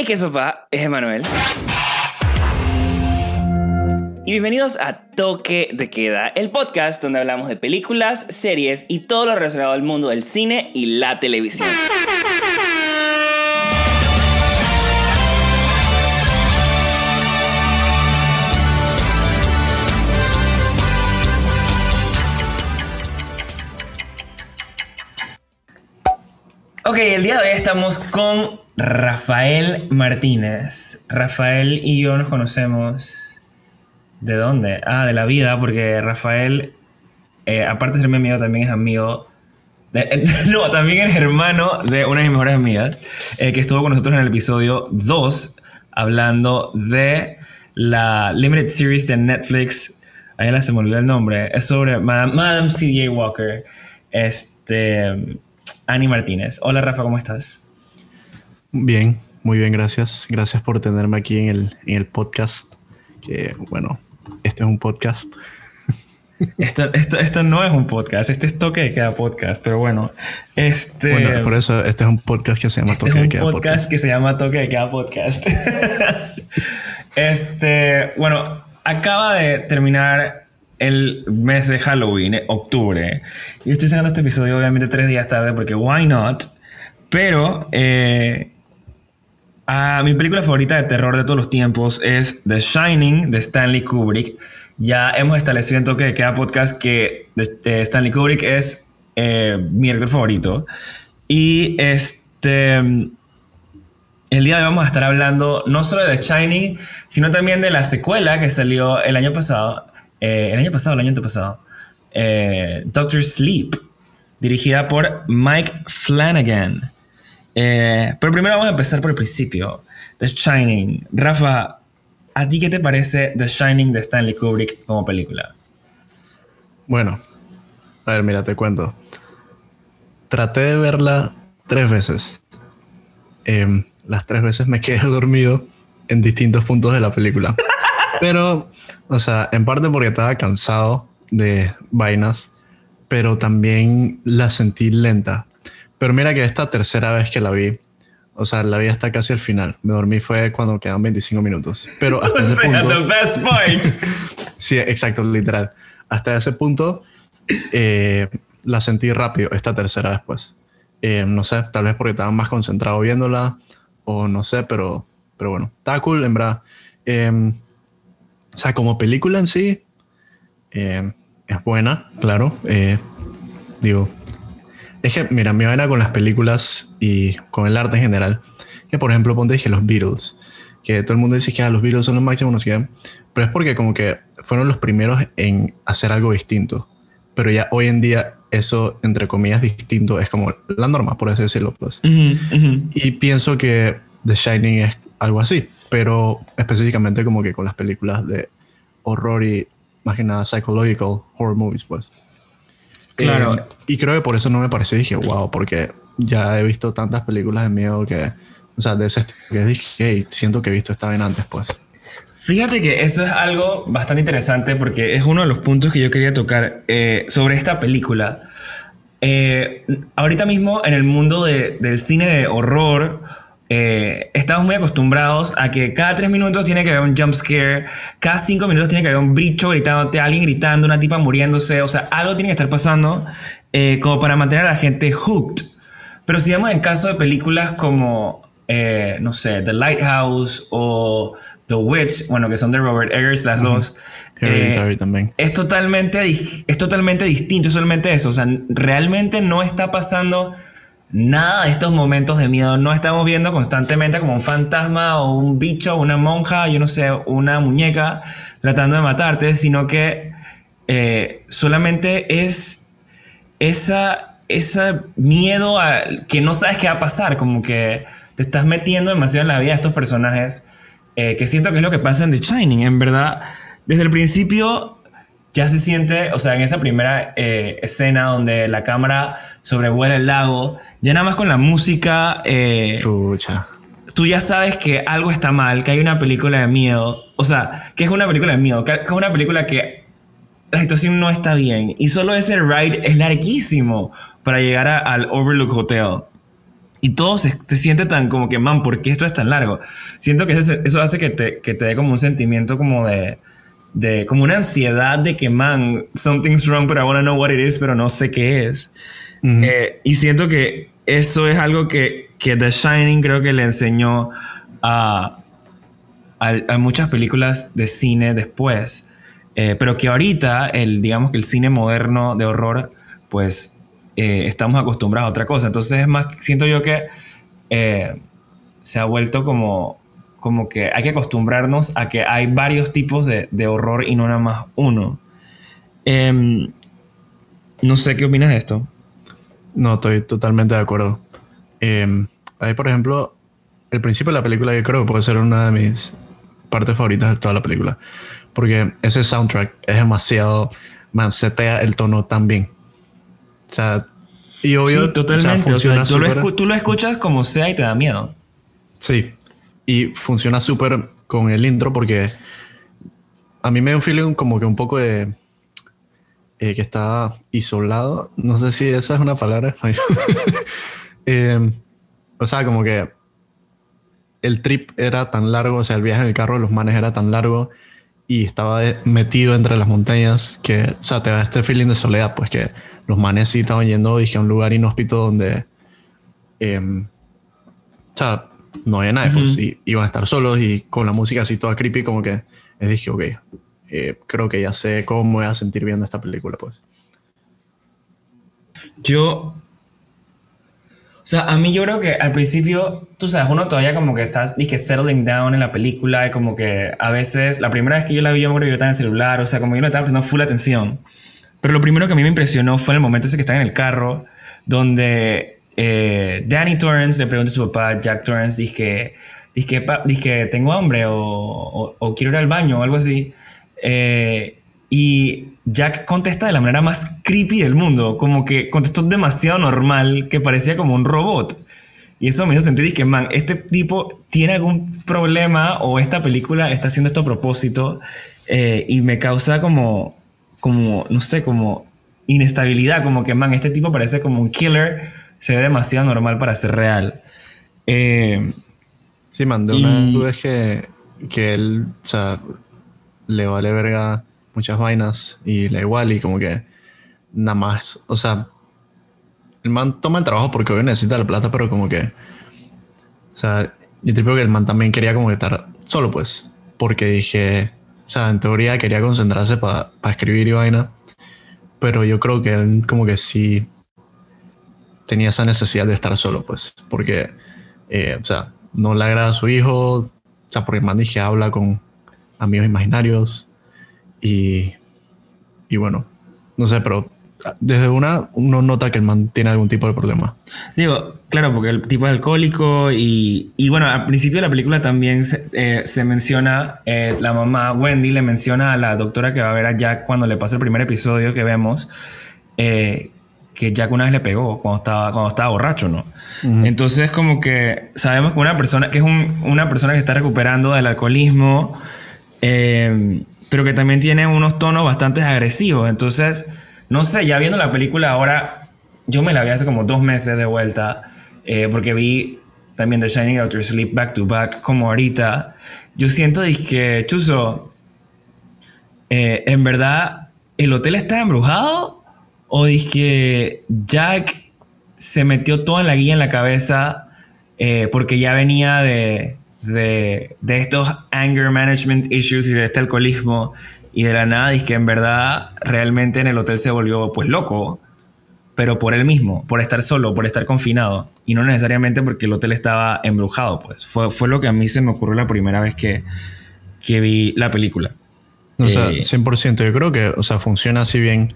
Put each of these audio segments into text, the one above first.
Hey, qué sopa, es Emanuel. Y bienvenidos a Toque de Queda, el podcast donde hablamos de películas, series y todo lo relacionado al mundo del cine y la televisión. Ok, el día de hoy estamos con Rafael Martínez. Rafael y yo nos conocemos. ¿De dónde? Ah, de la vida, porque Rafael, eh, aparte de ser mi amigo, también es amigo. de- no, también es hermano de una de mis mejores amigas, eh, que estuvo con nosotros en el episodio 2, hablando de la Limited Series de Netflix. Ahí la se me olvidó el nombre. Es sobre Madame, Madame C.J. Walker. Este. Annie Martínez. Hola Rafa, ¿cómo estás? Bien, muy bien, gracias. Gracias por tenerme aquí en el, en el podcast. Que bueno, este es un podcast. Esto, esto, esto no es un podcast, este es toque de queda podcast, pero bueno, este, Bueno, por eso este es un podcast que se llama este Toque es de un Queda podcast, Podcast. que se llama Toque de Queda Podcast. este, bueno, acaba de terminar el mes de Halloween, eh, octubre, y estoy sacando este episodio obviamente tres días tarde porque why not, pero eh, Ah, mi película favorita de terror de todos los tiempos es The Shining de Stanley Kubrick. Ya hemos establecido en toque de podcast que de Stanley Kubrick es eh, mi director favorito. Y este. El día de hoy vamos a estar hablando no solo de The Shining, sino también de la secuela que salió el año pasado. eh, el año pasado, el año antepasado. eh, Doctor Sleep, dirigida por Mike Flanagan. Eh, pero primero vamos a empezar por el principio. The Shining. Rafa, ¿a ti qué te parece The Shining de Stanley Kubrick como película? Bueno, a ver, mira, te cuento. Traté de verla tres veces. Em, las tres veces me quedé dormido en distintos puntos de la película. Pero, o sea, en parte porque estaba cansado de vainas, pero también la sentí lenta. Pero mira que esta tercera vez que la vi, o sea, la vi hasta casi al final. Me dormí fue cuando quedan 25 minutos. Pero hasta ese punto... the best part. Sí, exacto, literal. Hasta ese punto eh, la sentí rápido esta tercera vez, pues. Eh, no sé, tal vez porque estaba más concentrado viéndola o no sé, pero, pero bueno, está cool, en verdad. Eh, o sea, como película en sí, eh, es buena, claro. Eh, digo, es que, mira, mi vaina con las películas y con el arte en general, que por ejemplo, ponte dije los Beatles, que todo el mundo dice que ah, los Beatles son los máximos, no sé qué, pero es porque como que fueron los primeros en hacer algo distinto. Pero ya hoy en día eso, entre comillas, distinto es como la norma, por así decirlo. Pues. Ujú, ujú. Y pienso que The Shining es algo así, pero específicamente como que con las películas de horror y más que nada psychological horror movies, pues. Claro. Eh, y creo que por eso no me pareció, dije, wow, porque ya he visto tantas películas de miedo que, o sea, de ese que dije, hey, siento que he visto esta vez antes, pues. Fíjate que eso es algo bastante interesante porque es uno de los puntos que yo quería tocar eh, sobre esta película. Eh, ahorita mismo en el mundo de- del cine de horror eh, estamos muy acostumbrados a que cada tres minutos tiene que haber un jump scare, cada cinco minutos tiene que haber un bicho gritándote, alguien gritando, una tipa muriéndose, o sea, algo tiene que estar pasando eh, como para mantener a la gente hooked. Pero si vemos en caso de películas como, eh, no sé, The Lighthouse o The Witch, bueno, que son de Robert Eggers, las dos, Hereditary eh, también. es totalmente, es totalmente distinto, es solamente eso. O sea, realmente no está pasando nada de estos momentos de miedo. No estamos viendo constantemente como un fantasma o un bicho, una monja, yo no sé, una muñeca tratando de matarte, sino que eh, solamente es esa, ese miedo a que no sabes qué va a pasar, como que te estás metiendo demasiado en la vida de estos personajes, eh, que siento que es lo que pasa en The Shining, en verdad. Desde el principio ya se siente, o sea, en esa primera eh, escena donde la cámara sobrevuela el lago, ya nada más con la música, eh, Chucha. tú ya sabes que algo está mal, que hay una película de miedo, o sea, que es una película de miedo, que es una película que la situación no está bien y solo ese ride es larguísimo para llegar a- al Overlook Hotel. y todo se, se, siente tan como que, man, ¿por qué esto es tan largo? Siento que eso hace que te, que te dé como un sentimiento como de, de, como una ansiedad de que, man, something's wrong, but I want to know what it is, pero no sé qué es. Eh, y siento que eso es algo que, que The Shining creo que le enseñó a, a, muchas películas de cine después. Eh, pero que ahorita, el, digamos que el cine moderno de horror, pues eh, estamos acostumbrados a otra cosa. Entonces es más, siento yo que se ha vuelto como, como que hay que acostumbrarnos a que hay varios tipos de, de horror y no nada más uno. Em, no sé qué opinas de esto. No, estoy totalmente de acuerdo. Eh, hay, por ejemplo, el principio de la película que creo que puede ser una de mis partes favoritas de toda la película. Porque ese soundtrack es demasiado... Man, setea el tono tan bien. O sea, y obvio, sí, totalmente. O sea, tú, lo escuchas como sea y te da miedo. Sí. Y funciona súper con el intro porque a mí me da un feeling como que un poco de eh, que está isolado. No sé si esa es una palabra eh, o sea, como que el trip era tan largo, o sea, el viaje en el carro de los manes era tan largo y estaba metido entre las montañas que, o sea, te da este feeling de soledad, pues que los manes sí estaban yendo, dije, a un lugar inhóspito donde, em, o sea, no había nadie, pues, iban a estar solos y con la música así toda creepy, como que les dije, ok, eh, creo que ya sé cómo me voy a sentir viendo esta película, pues. Yo o sea, a mí yo creo que al principio, tú sabes, uno todavía como que estás, dije, settling down en la película y como que a veces, la primera vez que yo la vi, yo creo que yo estaba en el celular, o sea, como yo no estaba prestando full atención. Pero lo primero que a mí me impresionó fue el momento ese que están en el carro, donde eh, Danny Torrance le pregunta a su papá, Jack Torrance, dice que, que tengo hambre o, o, quiero ir al baño o algo así. Eh, y Jack contesta de la manera más creepy del mundo, como que contestó demasiado normal, que parecía como un robot. Y eso me hizo sentir que, man, este tipo tiene algún problema o esta película está haciendo esto a propósito eh, y me causa como, como, no sé, como inestabilidad, como que, man, este tipo parece como un killer, se ve demasiado normal para ser real. Eh, sí, man, de una duda es que, que él, o sea, le vale verga muchas vainas y la igual y como que nada más, o sea, el man toma el trabajo porque hoy necesita la plata, pero como que, o sea, yo creo que el man también quería como que estar solo pues, porque dije, o sea, en teoría quería concentrarse para escribir y vaina, pero yo creo que él como que sí tenía esa necesidad de estar solo pues, porque, eh, o sea, no le agrada a su hijo, o sea, porque el man dije habla con amigos imaginarios, y, y bueno, no sé, pero desde una uno nota que el man tiene algún tipo de problema. Digo, claro, porque el tipo es alcohólico y, y bueno, al principio de la película también se, eh, se, menciona, es la mamá Wendy le menciona a la doctora que va a ver a Jack cuando le pasa el primer episodio que vemos, eh, que Jack una vez le pegó cuando estaba, cuando estaba borracho, ¿no? Entonces como que sabemos que una persona, que es un, una persona que está recuperando del alcoholismo, eh, pero que también tiene unos tonos bastante agresivos. Entonces, no sé, ya viendo la película ahora, yo me la vi hace como dos meses de vuelta, eh, porque vi también The Shining Doctor Sleep back to back, como ahorita. Yo siento que, Chuzo, eh, en verdad, ¿el hotel está embrujado? ¿O que Jack se metió todo en la guía en la cabeza eh, porque ya venía de, de, estos anger management issues y de este alcoholismo y de la nada y que en verdad realmente en el hotel se volvió pues loco, pero por él mismo, por estar solo, por estar confinado y no necesariamente porque el hotel estaba embrujado, pues fue, fue lo que a mí se me ocurrió la primera vez que, que vi la película. O sea, 100%, eh, yo creo que, o sea, funciona así bien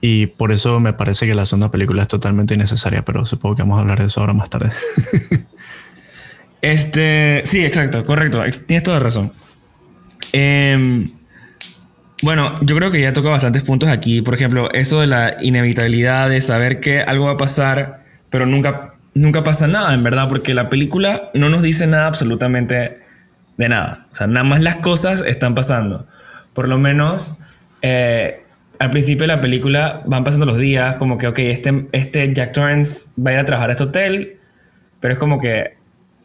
y por eso me parece que la segunda película es totalmente innecesaria, pero supongo que vamos a hablar de eso ahora más tarde. Este, sí, exacto, correcto. Tienes toda razón. Em, bueno, yo creo que ya toca bastantes puntos aquí. Por ejemplo, eso de la inevitabilidad de saber que algo va a pasar, pero nunca, nunca pasa nada, en verdad, porque la película no nos dice nada absolutamente de nada. O sea, nada más las cosas están pasando. Por lo menos, eh, al principio de la película van pasando los días, como que, ok, este, este Jack Torrance va a ir a trabajar a este hotel pero es como que,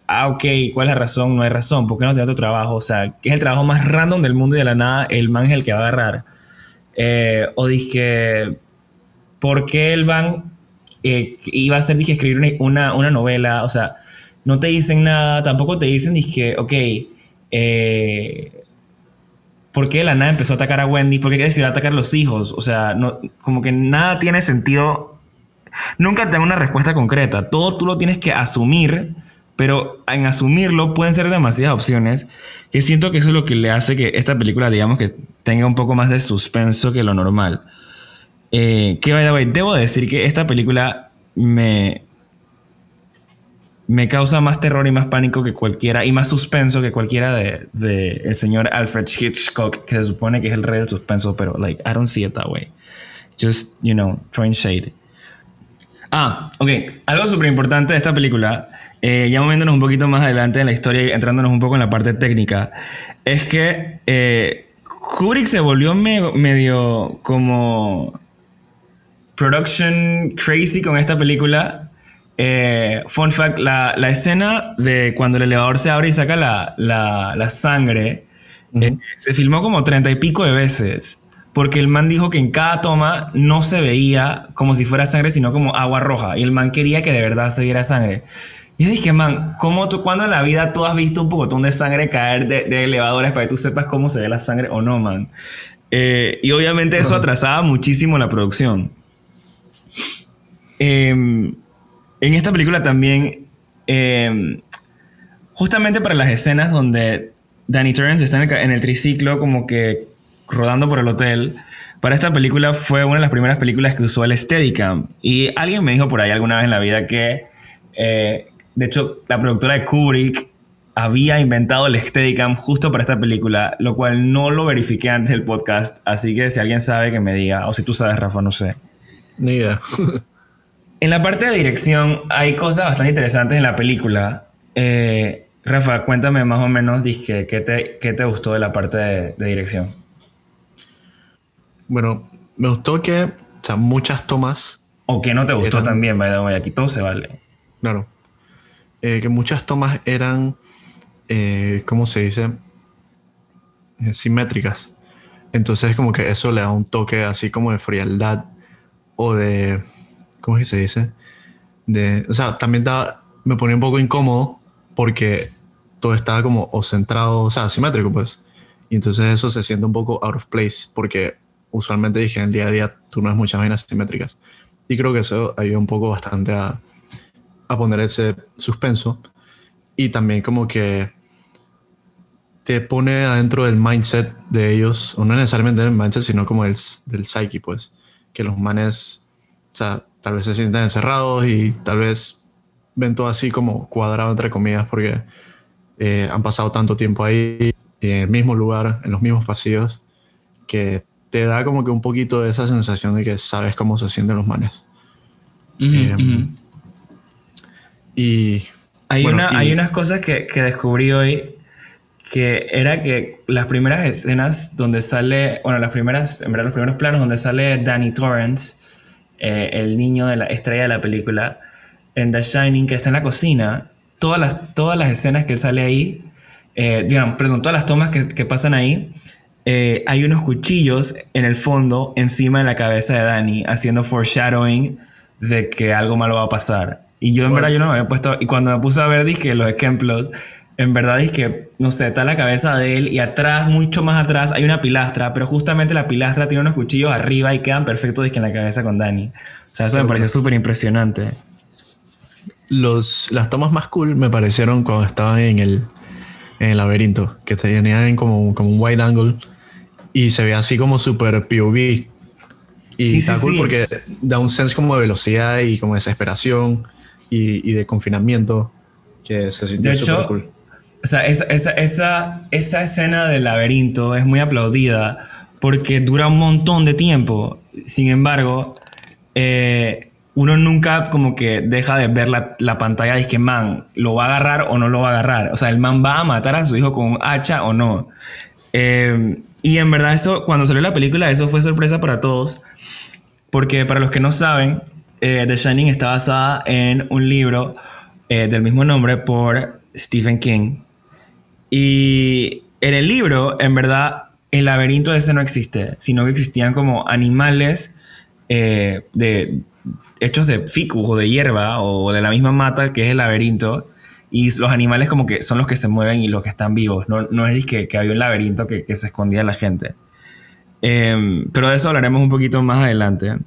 ah, ok, ¿cuál es la razón? No hay razón, ¿por qué no te da tu trabajo? O sea, que es el trabajo más random del mundo y de la nada el man es el que va a agarrar. Eh, o dije, ¿por qué el man eh, iba a hacer, dije, escribir una, una, novela? O sea, no te dicen nada, tampoco te dicen, dije, ok, eh, ¿por qué la nada empezó a atacar a Wendy? ¿Por qué decidió atacar a los hijos? O sea, no, como que nada tiene sentido. Nunca te dan una respuesta concreta. Todo tú lo tienes que asumir, pero en asumirlo pueden ser demasiadas opciones. Que siento que eso es lo que le hace que esta película, digamos, que tenga un poco más de suspenso que lo normal. Eh, que vaya, debo decir que esta película me, me causa más terror y más pánico que cualquiera, y más suspenso que cualquiera de, de, el señor Alfred Hitchcock, que se supone que es el rey del suspenso, pero, like, I don't see it that way. Just, you know, throwing shade. Ah, ok. Algo súper importante de esta película, eh, ya moviéndonos un poquito más adelante en la historia y entrándonos un poco en la parte técnica, es que eh, Kubrick se volvió medio como production crazy con esta película eh, fun fact, la, la, escena de cuando el elevador se abre y saca la, la, la sangre eh, se filmó como treinta y pico de veces. Porque el man dijo que en cada toma no se veía como si fuera sangre, sino como agua roja. Y el man quería que de verdad se viera sangre. Y yo dije, man, ¿cómo tú, cuando en la vida tú has visto un pocotón de sangre caer de, de, elevadores para que tú sepas cómo se ve la sangre o no, man? Eh, y obviamente eso atrasaba muchísimo la producción. Eh, en esta película también, eh, justamente para las escenas donde Danny Torrance está en el, triciclo como que rodando por el hotel, para esta película fue una de las primeras películas que usó el Steadicam. Y alguien me dijo por ahí alguna vez en la vida que, eh, de hecho, la productora de Kubrick había inventado el Steadicam justo para esta película, lo cual no lo verifiqué antes del podcast. Así que si alguien sabe que me diga, o si tú sabes, Rafa, no sé. Ni idea. En la parte de dirección hay cosas bastante interesantes en la película. Eh, Rafa, cuéntame más o menos, dije, ¿qué te, qué te gustó de la parte de, dirección? Bueno, me gustó que, o sea, muchas tomas. O que no te gustó también, vaya, vaya, aquí todo se vale. Claro. Eh, que muchas tomas eran, eh, ¿cómo se dice? Eh, simétricas. Entonces, como que eso le da un toque así como de frialdad o de ¿cómo es que se dice? De, o sea, también me ponía un poco incómodo porque todo estaba como o centrado, o sea, simétrico, pues. Y entonces eso se siente un poco out of place porque usualmente dije en el día a día tú no ves muchas vainas simétricas. Y creo que eso ayuda un poco bastante a, a poner ese suspenso. Y también como que te pone adentro del mindset de ellos, o no necesariamente del mindset, sino como el, del psyche, pues. Que los manes, o sea, tal vez se sienten encerrados y tal vez ven todo así como cuadrado entre comillas porque eh, han pasado tanto tiempo ahí en el mismo lugar, en los mismos pasillos, que te da como que un poquito de esa sensación de que sabes cómo se sienten los manes. Eh, y hay, una, hay unas cosas que, que, descubrí hoy que era que las primeras escenas donde sale, bueno, las primeras, en verdad los primeros planos donde sale Danny Torrance, eh, el niño de la estrella de la película, en The Shining, que está en la cocina, todas las, todas las escenas que él sale ahí, eh, digamos, perdón, todas las tomas que, que pasan ahí, eh, hay unos cuchillos en el fondo, encima de la cabeza de Danny, haciendo foreshadowing de que algo malo va a pasar. Y yo en verdad yo no me había puesto, y cuando me puse a ver, dije los ejemplos, en verdad es que, no sé, está la cabeza de él y atrás, mucho más atrás, hay una pilastra, pero justamente la pilastra tiene unos cuchillos arriba y quedan perfectos en la cabeza con Danny. O sea, eso me parece súper impresionante. Los, las tomas más cool me parecieron cuando estaban en el, en el laberinto, que tenían como, como un wide angle y se ve así como súper POV. Y sí, está cool porque da un sense como de velocidad y como desesperación y, y de confinamiento que se sintió súper cool o sea, esa, esa, esa, esa escena del laberinto es muy aplaudida porque dura un montón de tiempo. Sin embargo, eh, uno nunca como que deja de ver la, la, pantalla y es que, man, ¿lo va a agarrar o no lo va a agarrar? O sea, el man va a matar a su hijo con un hacha o no. Eh, y en verdad eso, cuando salió la película, eso fue sorpresa para todos. Porque para los que no saben, eh, The Shining está basada en un libro eh, del mismo nombre por Stephen King. Y en el libro, en verdad, el laberinto ese no existe, sino que existían como animales eh, de, hechos de ficus o de hierba o de la misma mata que es el laberinto. Y los animales como que son los que se mueven y los que están vivos. No, no es que, que había un laberinto que, que se escondía la gente. Em, pero de eso hablaremos un poquito más adelante.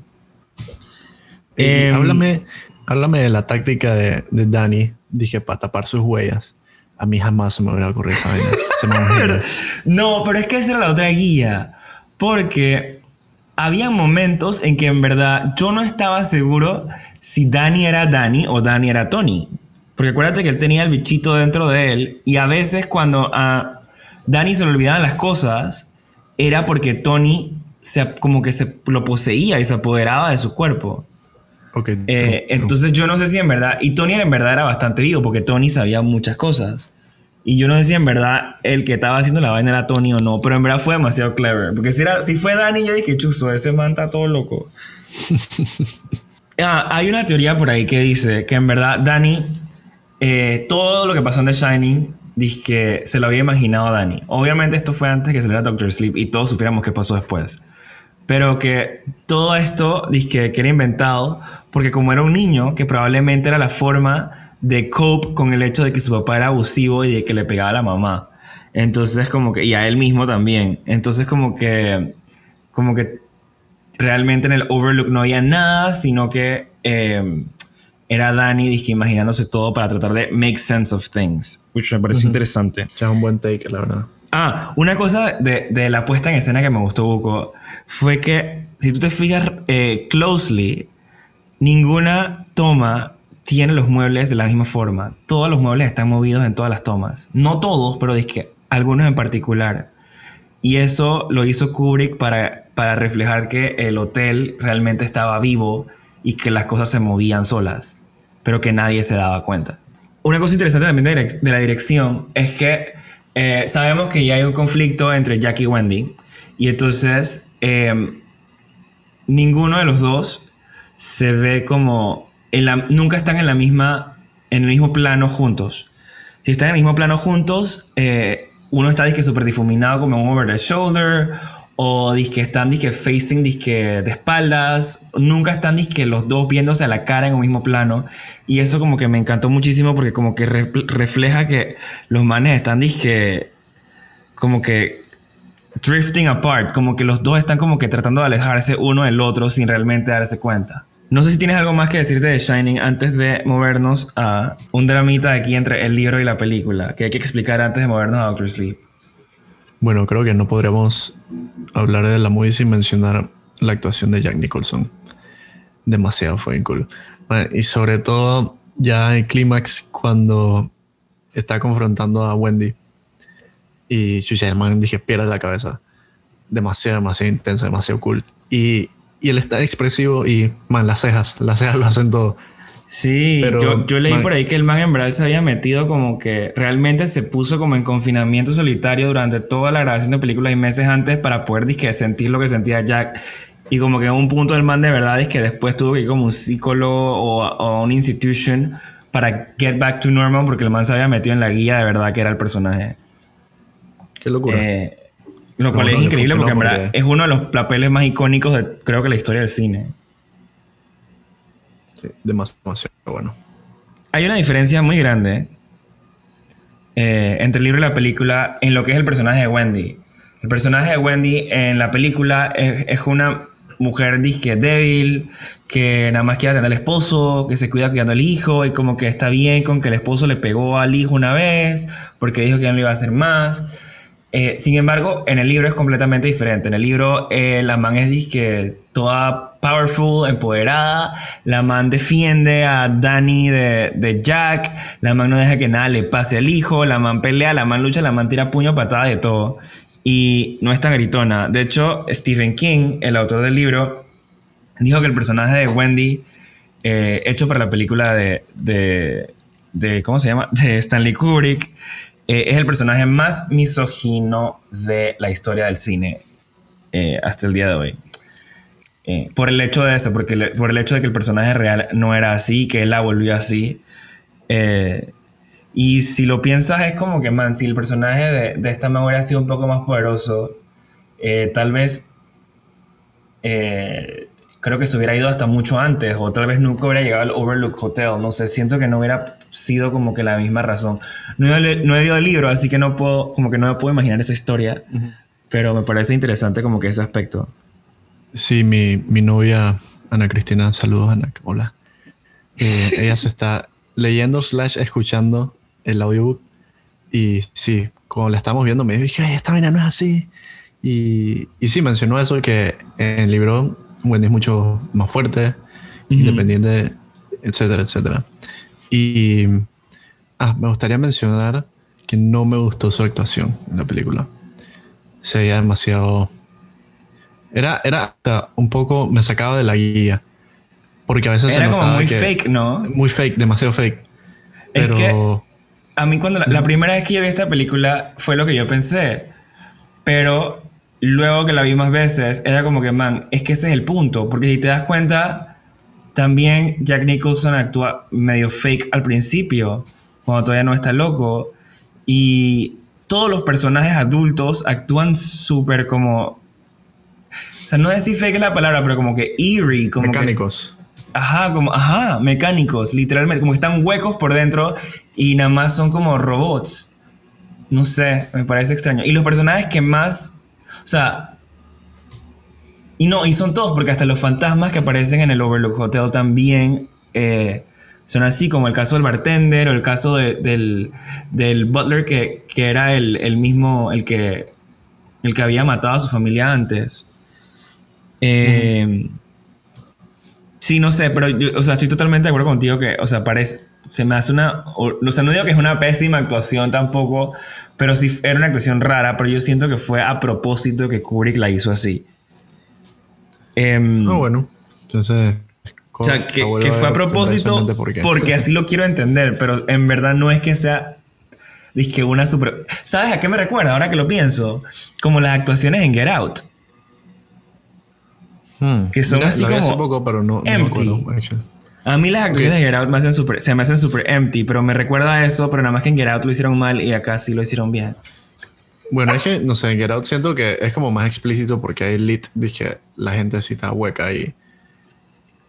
Eh, háblame, háblame de la táctica de, de Danny, dije, para tapar sus huellas. A mí jamás se me hubiera ocurrido esa vaina. no, pero es que esa era la otra guía. Porque había momentos en que en verdad yo no estaba seguro si Danny era Danny o Danny era Tony. Porque acuérdate que él tenía el bichito dentro de él y a veces cuando a Danny se le olvidaban las cosas era porque Tony se, como que se lo poseía y se apoderaba de su cuerpo. Eh, entonces yo no sé si en verdad, y Tony en verdad era bastante vivo porque Tony sabía muchas cosas. Y yo no sé si en verdad el que estaba haciendo la vaina era Tony o no, pero en verdad fue demasiado clever. Porque si, era, si fue Danny, yo dije, chuzo, ese man está todo loco. ah, hay una teoría por ahí que dice que en verdad Danny, eh, todo lo que pasó en The Shining, dice que se lo había imaginado Danny. Obviamente esto fue antes que saliera Doctor Sleep y todos supiéramos qué pasó después. Pero que todo esto, dice que era inventado porque como era un niño, que probablemente era la forma de cope con el hecho de que su papá era abusivo y de que le pegaba a la mamá. Entonces como que, y a él mismo también. Entonces como que, como que realmente en el Overlook no había nada, sino que em, era Danny dije, imaginándose todo para tratar de make sense of things, which me pareció interesante. Ya un buen take, la verdad. Ah, una cosa de, de, la puesta en escena que me gustó, Buco, fue que si tú te fijas eh, closely, Ninguna toma tiene los muebles de la misma forma. Todos los muebles están movidos en todas las tomas. No todos, pero es que algunos en particular. Y eso lo hizo Kubrick para, para reflejar que el hotel realmente estaba vivo y que las cosas se movían solas, pero que nadie se daba cuenta. Una cosa interesante también de, la dirección es que eh, sabemos que ya hay un conflicto entre Jack y Wendy y entonces eh, ninguno de los dos se ve como nunca están en la misma en el mismo plano juntos. Si están en el mismo plano juntos, eh, uno está disque súper difuminado como un over the shoulder o disque están disque facing disque de espaldas, nunca están disque los dos viéndose a la cara en un mismo plano y eso como que me encantó muchísimo porque como que refleja que los manes están disque como que drifting apart, como que los dos están como que tratando de alejarse uno del otro sin realmente darse cuenta. No sé si tienes algo más que decirte de Shining antes de movernos a un dramita aquí entre el libro y la película, que hay que explicar antes de movernos a Doctor Sleep. Bueno, creo que no podríamos hablar de la movie sin mencionar la actuación de Jack Nicholson. Demasiado fue cool. y sobre todo ya en clímax cuando está confrontando a Wendy y su hermano dije pierde la cabeza. Demasiado, demasiado intenso, demasiado cool. Y y él está expresivo y, man, las cejas, las cejas lo hacen todo. Sí, yo, yo, leí por ahí que el man en verdad se había metido como que realmente se puso como en confinamiento solitario durante toda la grabación de películas y meses antes para poder disque, sentir lo que sentía Jack. Y como que en un punto el man de verdad es que después tuvo que ir como un psicólogo o, a una institution para get back to normal porque el man se había metido en la guía de verdad que era el personaje. Qué locura. Eh, lo cual es increíble porque en verdad es uno de los papeles más icónicos de creo que la historia del cine. Sí, demasiado bueno. Hay una diferencia muy grande eh, entre el libro y la película en lo que es el personaje de Wendy. El personaje de Wendy en la película es, una mujer disque débil, que nada más quiere tener al esposo, que se cuida cuidando al hijo y como que está bien con que el esposo le pegó al hijo una vez porque dijo que ya no iba a hacer más. Eh, sin embargo, en el libro es completamente diferente. En el libro, eh, la man es que toda powerful, empoderada. La man defiende a Danny de, Jack. La man no deja que nada le pase al hijo. La man pelea, la man lucha, la man tira puño, patada de todo. Y no es tan gritona. De hecho, Stephen King, el autor del libro, dijo que el personaje de Wendy, eh, hecho para la película de, de, de, ¿Cómo se llama? De Stanley Kubrick eh, es el personaje más misógino de la historia del cine eh, hasta el día de hoy. Eh, por el hecho de eso, porque por el hecho de que el personaje real no era así, que él la volvió así. Y si lo piensas es como que, man, si el personaje de, de esta man hubiera sido un poco más poderoso, tal vez creo que se hubiera ido hasta mucho antes o tal vez nunca hubiera llegado al Overlook Hotel. No sé, siento que no hubiera sido como que la misma razón. No he, no he leído el libro, así que no puedo, como que no me puedo imaginar esa historia, pero me parece interesante como que ese aspecto. Sí, mi, mi novia Ana Cristina, saludos Ana, hola. Eh, ella se está leyendo slash escuchando el audiobook y sí, como la estamos viendo me dije, Ay, esta vaina no es así. Y, y sí, mencionó eso, que en el libro Wendy es mucho más fuerte, independiente, etcétera, etcétera. Y ah, me gustaría mencionar que no me gustó su actuación en la película. Se veía demasiado... Era, era un poco... Me sacaba de la guía. Porque a veces... Era como muy fake, ¿no? Muy fake, demasiado fake. Pero... Es que a mí cuando la, primera vez que yo vi esta película fue lo que yo pensé. Pero luego que la vi más veces, era como que, man, es que ese es el punto. Porque si te das cuenta, también Jack Nicholson actúa medio fake al principio, cuando todavía no está loco. Y todos los personajes adultos actúan súper como. O sea, no decir fake es la palabra, pero como que eerie. Como mecánicos. ajá, como, ajá, mecánicos, literalmente. Como que están huecos por dentro y nada más son como robots. No sé, me parece extraño. Y los personajes que más o sea, y no, y son todos, porque hasta los fantasmas que aparecen en el Overlook Hotel también eh, son así, como el caso del bartender o el caso del, butler que, era el, mismo, el que, el que había matado a su familia antes. Eh, sí, no sé, pero yo, o sea, estoy totalmente de acuerdo contigo que, o sea, parece, se me hace una, o, sea, no digo que es una pésima actuación tampoco, pero sí era una actuación rara, pero yo siento que fue a propósito que Kubrick la hizo así. Eh, ah, bueno. Entonces. O sea, que, fue a propósito porque así lo quiero entender, pero en verdad no es que sea. que una super. ¿Sabes a qué me recuerda ahora que lo pienso? Como las actuaciones en Get Out. Hmm. Que son así como. Poco, pero no, empty. A mí las actuaciones de Get Out me hacen super, se me hacen súper empty, pero me recuerda a eso, pero nada más que en Get Out lo hicieron mal y acá sí lo hicieron bien. Bueno, es que, no sé, en Get Out siento que es como más explícito porque hay lit, dije, la gente sí está hueca ahí.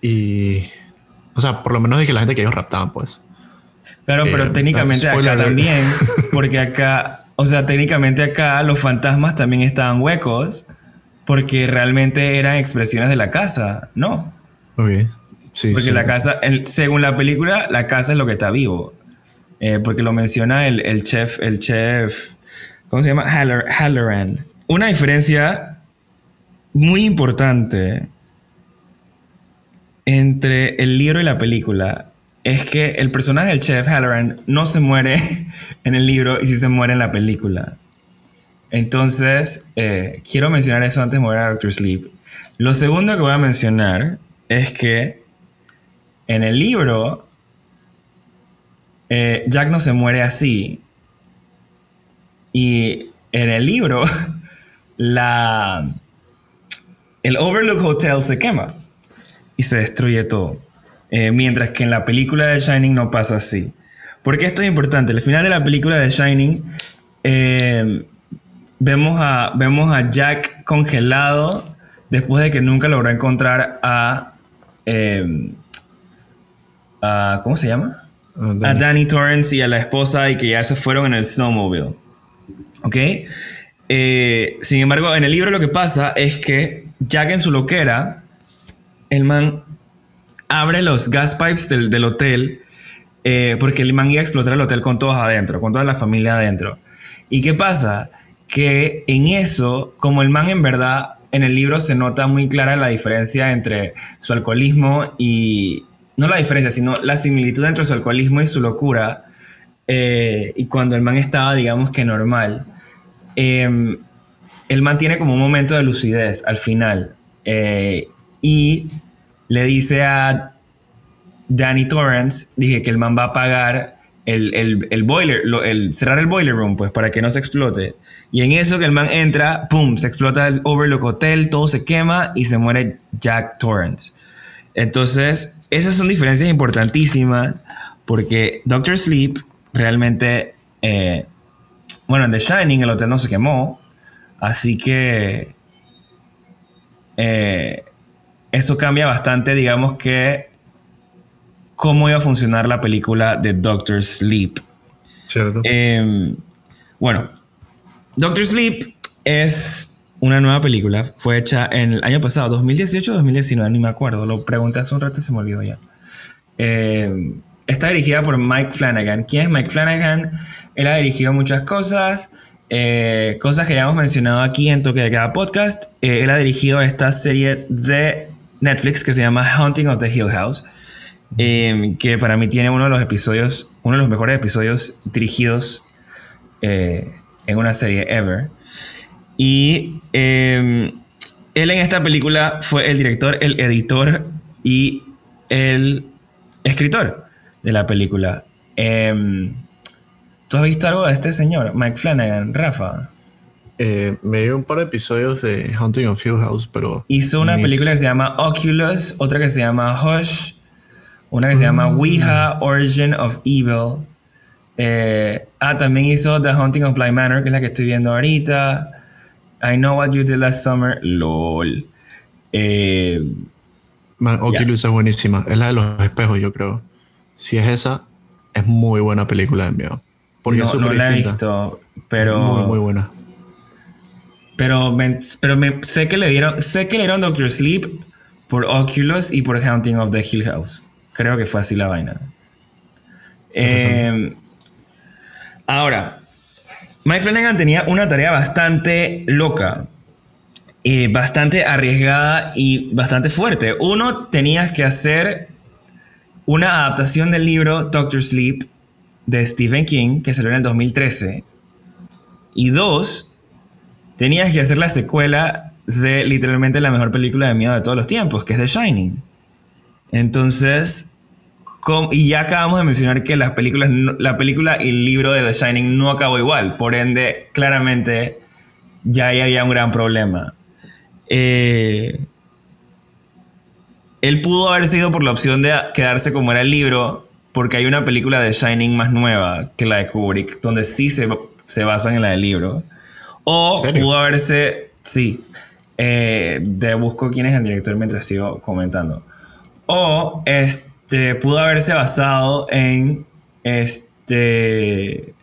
Y. O sea, por lo menos dije la gente que ellos raptaban, pues. Claro, pero eh, técnicamente acá también, porque acá, o sea, técnicamente acá los fantasmas también estaban huecos, porque realmente eran expresiones de la casa, ¿no? Ok. Porque la casa, según la película, la casa es lo que está vivo. Eh, porque lo menciona el, chef, el chef, ¿cómo se llama? Halloran. Una diferencia muy importante entre el libro y la película es que el personaje del chef Halloran no se muere en el libro y sí se muere en la película. Entonces, eh, quiero mencionar eso antes de mover a Doctor Sleep. Lo segundo que voy a mencionar es que en el libro, eh, Jack no se muere así. Y en el libro, el Overlook Hotel se quema y se destruye todo. Eh, mientras que en la película de Shining no pasa así. Porque esto es importante. Al final de la película de Shining, eh, vemos, a, vemos a Jack congelado después de que nunca logró encontrar a, ¿cómo se llama? a Danny Torrance y a la esposa y que ya se fueron en el snowmobile. ¿Ok? Eh, sin embargo, en el libro lo que pasa es que Jack en su loquera, el man abre los gas pipes del, hotel eh, porque el man iba a explotar el hotel con todos adentro, con toda la familia adentro. ¿Y qué pasa? Que en eso, como el man en verdad en el libro se nota muy clara la diferencia entre su alcoholismo y, no la diferencia, sino la similitud entre su alcoholismo y su locura. Eh, y cuando el man estaba, digamos que normal, eh, el man tiene como un momento de lucidez al final. Eh, y le dice a Danny Torrance, dije que el man va a pagar el, el, boiler, el, cerrar el boiler room, pues, para que no se explote. Y en eso que el man entra, ¡pum! Se explota el Overlook Hotel, todo se quema y se muere Jack Torrance. Entonces, esas son diferencias importantísimas Porque Doctor Sleep realmente, eh, bueno, en The Shining el hotel no se quemó, así que eh, eso cambia bastante, digamos que, cómo iba a funcionar la película de Doctor Sleep. Cierto. Em, bueno, Doctor Sleep es una nueva película. Fue hecha en el año pasado, 2018 o 2019, ni me acuerdo. Lo pregunté hace un rato y se me olvidó ya. Em, está dirigida por Mike Flanagan. ¿Quién es Mike Flanagan? Él ha dirigido muchas cosas. eh, cosas que ya hemos mencionado aquí en Toque de cada podcast. Eh, él ha dirigido esta serie de Netflix que se llama Haunting of the Hill House. em, que para mí tiene uno de los episodios, uno de los mejores episodios dirigidos eh, en una serie ever. Y eh, él en esta película fue el director, el editor y el escritor de la película. Eh, ¿Tú has visto algo de este señor, Mike Flanagan, Rafa? Eh, me dio un par de episodios de Haunting of Hill House, pero. Hizo una mis- película que se llama Oculus, otra que se llama Hush, una que se llama Ouija, Origin of Evil. Eh, ah, también hizo The Haunting of Bly Manor, que es la que estoy viendo ahorita. I Know What You Did Last Summer, LOL. Eh, Man, Oculus es buenísima. Es la de los espejos, yo creo. Si es esa, es muy buena película de miedo. Porque no, es no la he visto, pero... Muy, muy buena. Pero, me, pero me- sé que le dieron, sé que le dieron Doctor Sleep por Oculus y por Haunting of the Hill House. Creo que fue así la vaina. Eh, ahora, Mike Flanagan tenía una tarea bastante loca, eh, bastante arriesgada y bastante fuerte. Uno, tenías que hacer una adaptación del libro Doctor Sleep de Stephen King, que salió en el 2013. Y dos, tenías que hacer la secuela de literalmente la mejor película de miedo de todos los tiempos, que es The Shining. Entonces, y ya acabamos de mencionar que las películas, la película y el libro de The Shining no acabó igual, por ende, claramente ya ahí había un gran problema. Eh, él pudo haber sido por la opción de quedarse como era el libro, porque hay una película de Shining más nueva que la de Kubrick, donde sí se, se basan en la del libro. O pudo haberse, sí, eh, de busco quién es el director mientras sigo comentando. O este, pudo haberse basado en este,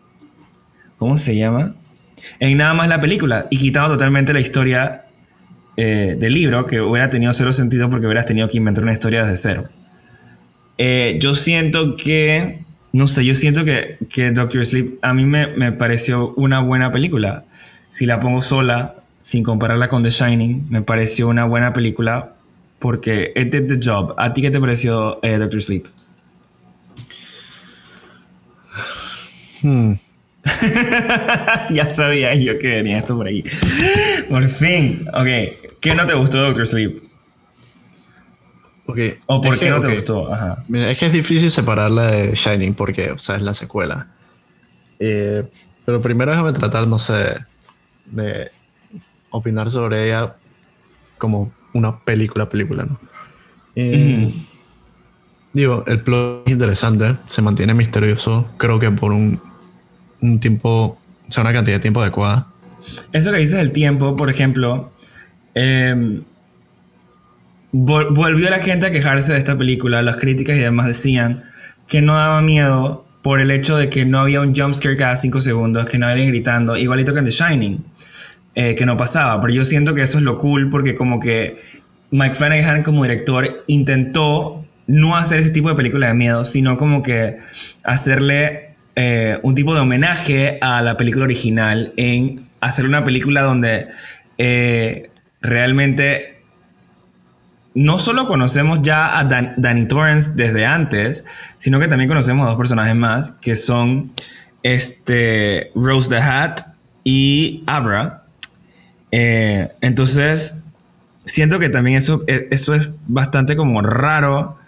¿cómo se llama? En nada más la película y quitado totalmente la historia eh, del libro, que hubiera tenido cero sentido porque hubieras tenido que inventar una historia desde cero. Eh, yo siento que, no sé, yo siento que, que Doctor Sleep a mí me, me pareció una buena película. Si la pongo sola, sin compararla con The Shining, me pareció una buena película porque it did the job. ¿A ti qué te pareció eh, Doctor Sleep? Hmm. ya sabía yo que venía esto por ahí. Por fin. Ok. ¿Qué no te gustó Doctor Sleep? Ok. ¿O por Es qué que, no te gustó? Ajá. Mira, es que es difícil separarla de Shining porque, o sea, es la secuela. Eh, pero primero déjame tratar, no sé, de opinar sobre ella como una película, película, ¿no? Eh, Digo, el plot es interesante, se mantiene misterioso, creo que por un, un tiempo, o sea, una cantidad de tiempo adecuada. Eso que dices del tiempo, por ejemplo, eh, vol- volvió la gente a quejarse de esta película, las críticas y demás decían que no daba miedo por el hecho de que no había un jumpscare cada 5 segundos, que no había alguien gritando, igualito que en The Shining, eh, que no pasaba. Pero yo siento que eso es lo cool porque como que Mike Flanagan como director intentó no hacer ese tipo de película de miedo, sino como que hacerle eh, un tipo de homenaje a la película original en hacer una película donde eh, realmente no solo conocemos ya a Dan- Danny Torrance desde antes, sino que también conocemos a dos personajes más que son este, Rose the Hat y Abra. Eh, entonces, siento que también eso, eh, eso es bastante como raro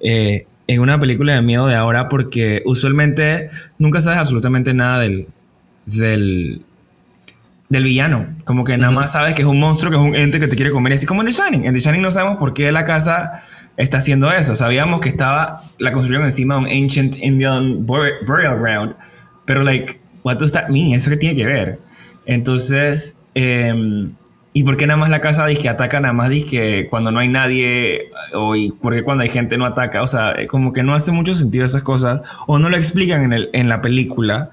eh, en una película de miedo de ahora porque usualmente nunca sabes absolutamente nada del, del, del villano. Como que nada más sabes que es un monstruo, que es un ente que te quiere comer. Así como en The Shining. En The Shining no sabemos por qué la casa está haciendo eso. Sabíamos que estaba, la construyeron encima de un ancient Indian burial ground, pero like, what does that mean? ¿Eso qué tiene que ver? Entonces, em, ¿y por qué nada más la casa dice que ataca nada más dice que cuando no hay nadie o y por qué cuando hay gente no ataca? O sea, como que no hace mucho sentido esas cosas o no lo explican en, el, en la película.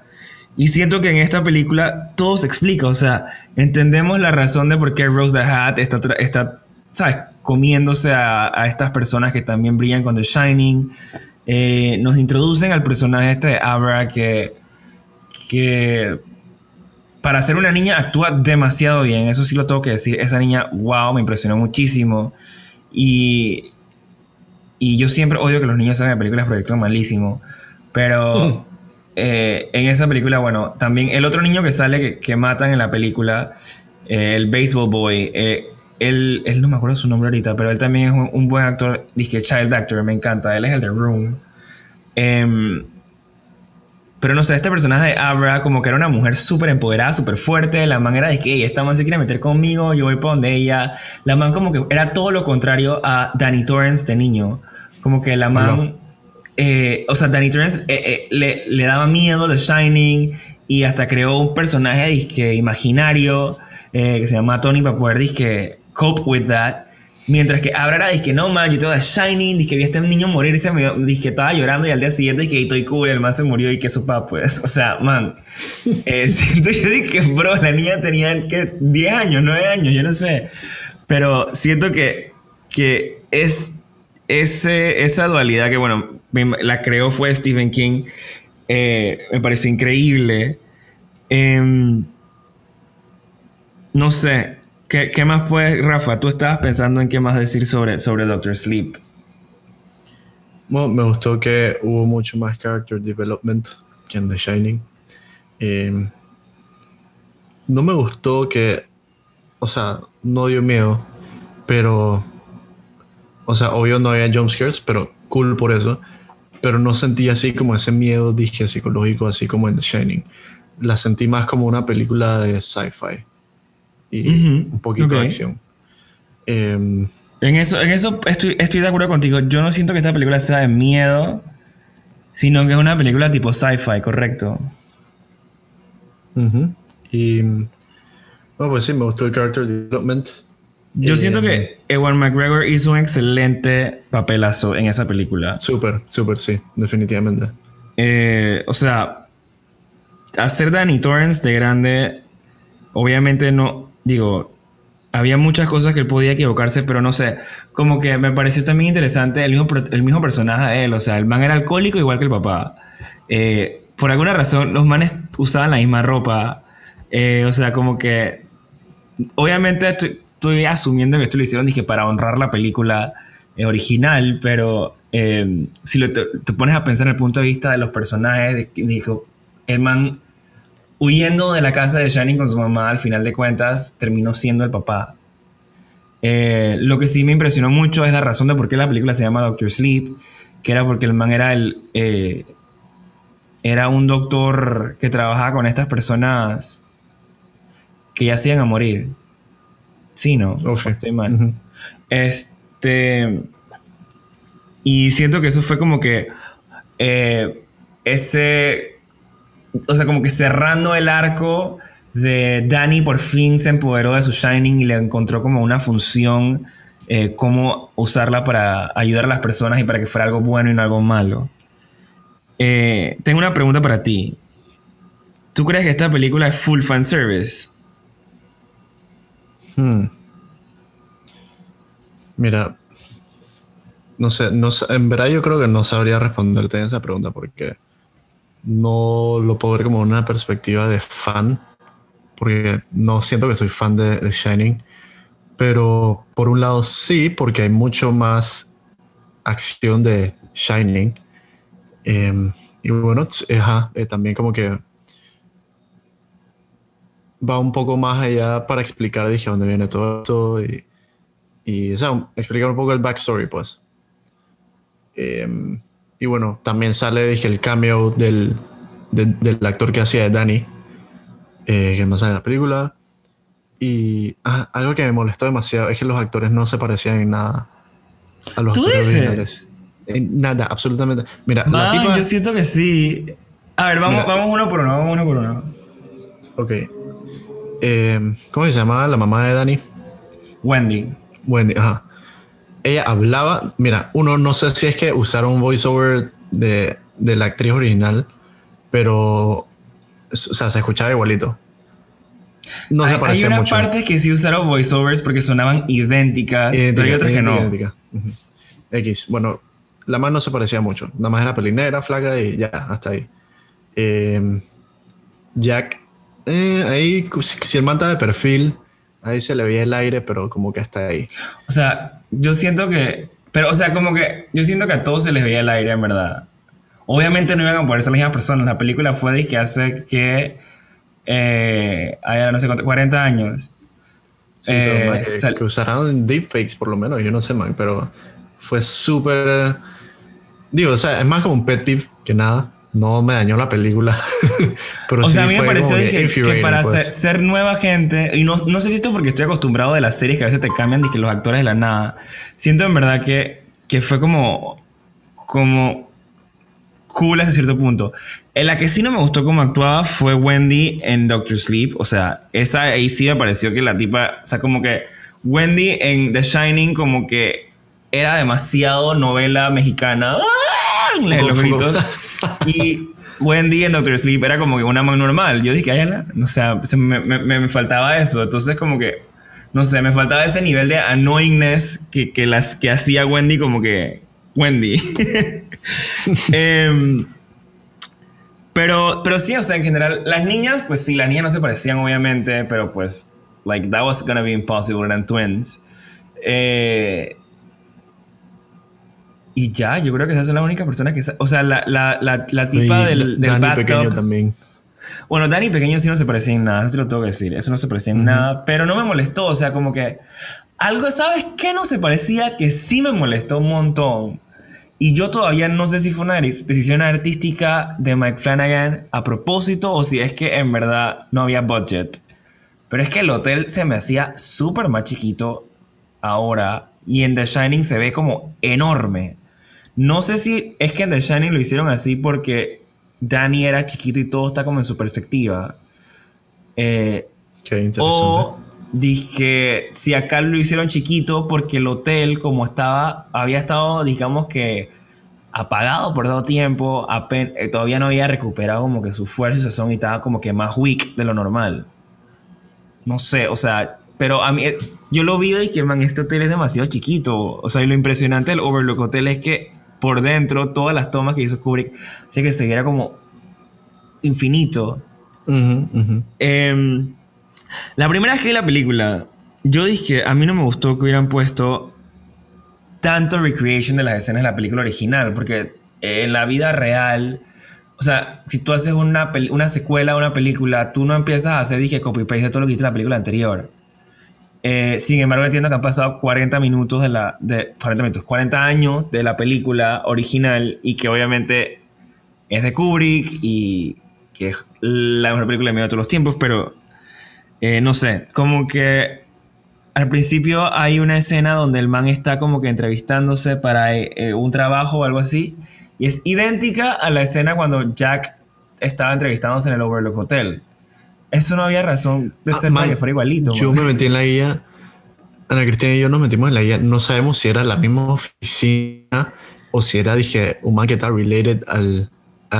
Y siento que en esta película todo se explica, o sea, entendemos la razón de por qué Rose the Hat está, está ¿sabes? Comiéndose a, a, estas personas que también brillan con The Shining. Eh, nos introducen al personaje este de Abra que, que para ser una niña actúa demasiado bien, eso sí lo tengo que decir. Esa niña, wow, me impresionó muchísimo. Y, y yo siempre odio que los niños salgan de películas actúan malísimo. Pero... Eh, en esa película, bueno, también el otro niño que sale que, matan en la película, eh, el Baseball Boy, eh, él, él, no me acuerdo su nombre ahorita, pero él también es un, buen actor, dije child actor, me encanta, él es el de Room. Pero no sé, este personaje de Abra como que era una mujer súper empoderada, súper fuerte, la man era de que ella, esta man se quiere meter conmigo, yo voy para donde ella, la man como que era todo lo contrario a Danny Torrance de niño, como que la man... Eh, o sea, Danny Torrance eh, eh, le, daba miedo de Shining y hasta creó un personaje disque, imaginario que se llama Tony para poder disque, cope with that. Mientras que Abra era no man, yo de Shining, disque vi a este niño morir y estaba llorando y al día siguiente disque estoy cool, el man se murió y que su papá pues. O sea, man, siento yo dije, bro, la niña tenía que 10 años, 9 años, yo no sé. Pero siento que, que es ese, esa dualidad que, bueno, la creó fue Stephen King, eh, me pareció increíble. Em, no sé, ¿qué, más puedes, Rafa? Tú estabas pensando en qué más decir sobre, sobre Doctor Sleep. Bueno, me gustó que hubo mucho más character development que en The Shining. Em, no me gustó que, o sea, no dio miedo, pero o sea, obvio no había jumpscares, pero cool por eso. Pero no sentí así como ese miedo, dije, psicológico, así como en The Shining. La sentí más como una película de sci-fi. Y un poquito de acción. Em, en eso, en eso estoy, estoy de acuerdo contigo. Yo no siento que esta película sea de miedo, sino que es una película tipo sci-fi, correcto. Y. Bueno, pues sí, me gustó el character development. Yo siento que Ewan McGregor hizo un excelente papelazo en esa película. Súper, súper, sí, definitivamente. Eh, o sea, hacer Danny Torrance de grande, obviamente no, digo, había muchas cosas que él podía equivocarse, pero no sé, como que me pareció también interesante el mismo, el mismo personaje de él, o sea, el man era alcohólico igual que el papá. Eh, por alguna razón, los manes usaban la misma ropa, o sea, como que, obviamente estoy asumiendo que esto lo hicieron dije, para honrar la película eh, original, pero eh, si te, pones a pensar en el punto de vista de los personajes, dijo, el man huyendo de la casa de Shining con su mamá, al final de cuentas terminó siendo el papá. Eh, lo que sí me impresionó mucho es la razón de por qué la película se llama Doctor Sleep, que era porque el man era el... era un doctor que trabajaba con estas personas que ya se iban a morir. Sí, no. Estoy mal. Este. Y siento que eso fue como que. Eh, ese. O sea, como que cerrando el arco de Danny por fin se empoderó de su Shining y le encontró como una función. Eh, cómo usarla para ayudar a las personas y para que fuera algo bueno y no algo malo. Eh, tengo una pregunta para ti. ¿Tú crees que esta película es full fan service? Hmm. Mira, no sé, no, en verdad yo creo que no sabría responderte esa pregunta porque no lo puedo ver como una perspectiva de fan, porque no siento que soy fan de, Shining, pero por un lado sí, porque hay mucho más acción de Shining. Em, y bueno, eh, también como que va un poco más allá para explicar, dije, dónde viene todo esto y, explicar un poco el backstory, pues. Em, y bueno, también sale, dije, el cameo del, del actor que hacía de Danny, eh, que más sale en la película. Y ah, algo que me molestó demasiado es que los actores no se parecían en nada. a los ¿Tú actores dices? originales. En nada, absolutamente. Mira, la Man, tipa. yo siento que sí. A ver, vamos, Mira. vamos uno por uno, vamos uno por uno. Ok. Eh, ¿Cómo se llamaba la mamá de Dani? Wendy. Wendy, ajá. Ella hablaba, mira, uno no sé si es que usaron un voiceover de, de la actriz original, pero, o sea, se escuchaba igualito. No se hay, hay parecía unas partes que sí usaron voiceovers porque sonaban idénticas, Idéntica, pero hay otras que no. idéntica. X, bueno, la más no se parecía mucho. Nada más era pelinera, flaca y ya, hasta ahí. Eh, Jack, eh, ahí, si, el man está de perfil, ahí se le veía el aire, pero como que hasta ahí. O sea, yo siento que. Pero, o sea, como que. Yo siento que a todos se les veía el aire, en verdad. Obviamente no iban a poder ser las mismas personas. La película fue de que hace que. Eh, no sé cuánto, 40 años. Sí, Eh, man, que usaron deepfakes por lo menos, yo no sé, man, pero fue súper... Digo, o sea, es más como un pet peeve que nada. No me dañó la película. pero O sí sea, a mí me pareció que dije, para pues. ser, ser nueva gente, y no, no sé si esto es porque estoy acostumbrado de las series que a veces te cambian que los actores de la nada. Siento en verdad que, que fue como, como cool hasta cierto punto. En la que sí no me gustó cómo actuaba fue Wendy en Doctor Sleep. O sea, esa ahí sí me pareció que la tipa, o sea, como que Wendy en The Shining como que era demasiado novela mexicana. ¡Ah! Los gritos. Y Wendy en Doctor Sleep era como que una man normal. Yo dije, ay, ala", o sea, se me, me- me- me faltaba eso. Entonces, como que, no sé, me faltaba ese nivel de annoyingness que, que, las, que hacía Wendy como que, Wendy. Em, pero, pero sí, o sea, en general, las niñas, pues sí, las niñas no se parecían, obviamente, pero pues, like, that was gonna be impossible, eran twins. Eh, y ya, yo creo que esas son las únicas personas que... O sea, la, la, la, la tipa Y del, del Dani pequeño también. Bueno, Dani pequeño sí no se parecía en nada, eso te lo tengo que decir, eso no se parecía en nada, pero no me molestó, o sea, como que algo, ¿sabes qué no se parecía? Que sí me molestó un montón. Y yo todavía no sé si fue una dec- decisión artística de Mike Flanagan a propósito o si es que en verdad no había budget. Pero es que el hotel se me hacía súper más chiquito ahora y en The Shining se ve como enorme. No sé si es que en The Shining lo hicieron así porque Danny era chiquito y todo está como en su perspectiva. Eh, Qué interesante. o dije si acá lo hicieron chiquito porque el hotel como estaba, había estado digamos que apagado por todo tiempo, apen- eh, todavía no había recuperado como que su fuerza y su sazón y estaba como que más weak de lo normal. No sé, o sea, pero a mí, eh, yo lo vi y que, man, este hotel es demasiado chiquito. O sea, y lo impresionante del Overlook Hotel es que por dentro, todas las tomas que hizo Kubrick, hacía que se viera como infinito. Em, la primera vez que vi la película, yo dije, a mí no me gustó que hubieran puesto tanto recreation de las escenas de la película original, porque en la vida real, o sea, si tú haces una, una secuela a una película, tú no empiezas a hacer, dije, copy-paste de todo lo que hiciste en la película anterior. Eh, sin embargo, entiendo que han pasado 40 minutos de la... De, 40 minutos, 40 años de la película original y que obviamente es de Kubrick y que es la mejor película de medio de todos los tiempos, pero eh, no sé, como que al principio hay una escena donde el man está como que entrevistándose para eh, un trabajo o algo así y es idéntica a la escena cuando Jack estaba entrevistándose en el Overlook Hotel. Eso no había razón de Ah, ser man, que fuera igualito. Yo man. me metí en la guía. Ana Cristina y yo nos metimos en la guía. No sabemos si era la misma oficina o si era, dije, un man que está related al.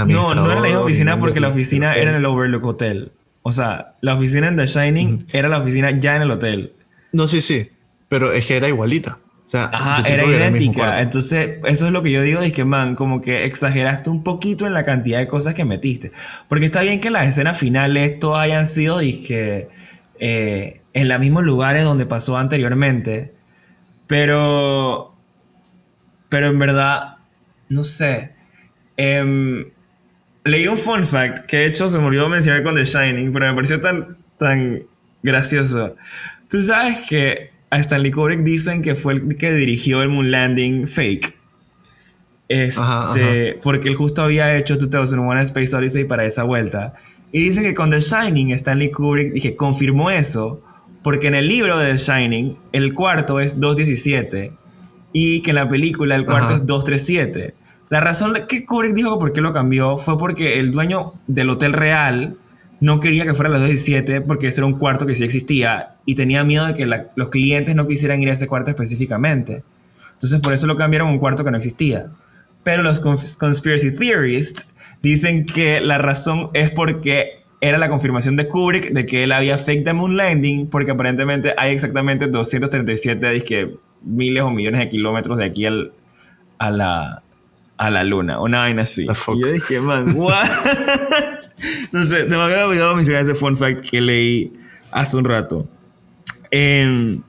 No, no era la misma oficina porque la oficina era en el Overlook Hotel. O sea, la oficina en The Shining era la oficina ya en el hotel. No, sí, sí. Pero es que era igualita. O sea, Ajá, era idéntica. Entonces, eso es lo que yo digo, es que, man, como que exageraste un poquito en la cantidad de cosas que metiste. Porque está bien que las escenas finales todas hayan sido, dije, eh, en los mismos lugares donde pasó anteriormente. Pero, pero en verdad, no sé. Em, leí un fun fact que de hecho se me olvidó mencionar con The Shining, pero me pareció tan, tan gracioso. Tú sabes que a Stanley Kubrick dicen que fue el que dirigió el Moon Landing fake. Este, Ajá, ajá. Porque él justo había hecho 2001 Space Odyssey para esa vuelta. Y dicen que con The Shining, Stanley Kubrick dije, confirmó eso, porque en el libro de The Shining, el cuarto es 217 y que en la película el cuarto es 237. La razón que Kubrick dijo por qué lo cambió fue porque el dueño del hotel real no quería que fuera las 217 porque ese era un cuarto que sí existía y tenía miedo de que los clientes no quisieran ir a ese cuarto específicamente. Entonces por eso lo cambiaron a un cuarto que no existía. Pero los conspiracy theorists dicen que la razón es porque era la confirmación de Kubrick de que él había fake the moon landing porque aparentemente hay exactamente 237 miles o millones de kilómetros de aquí al, a, la, a la luna. Una vaina así. Y yo dije, man, what? no sé, te me había olvidado mencionar ese fun fact que leí hace un rato. Em,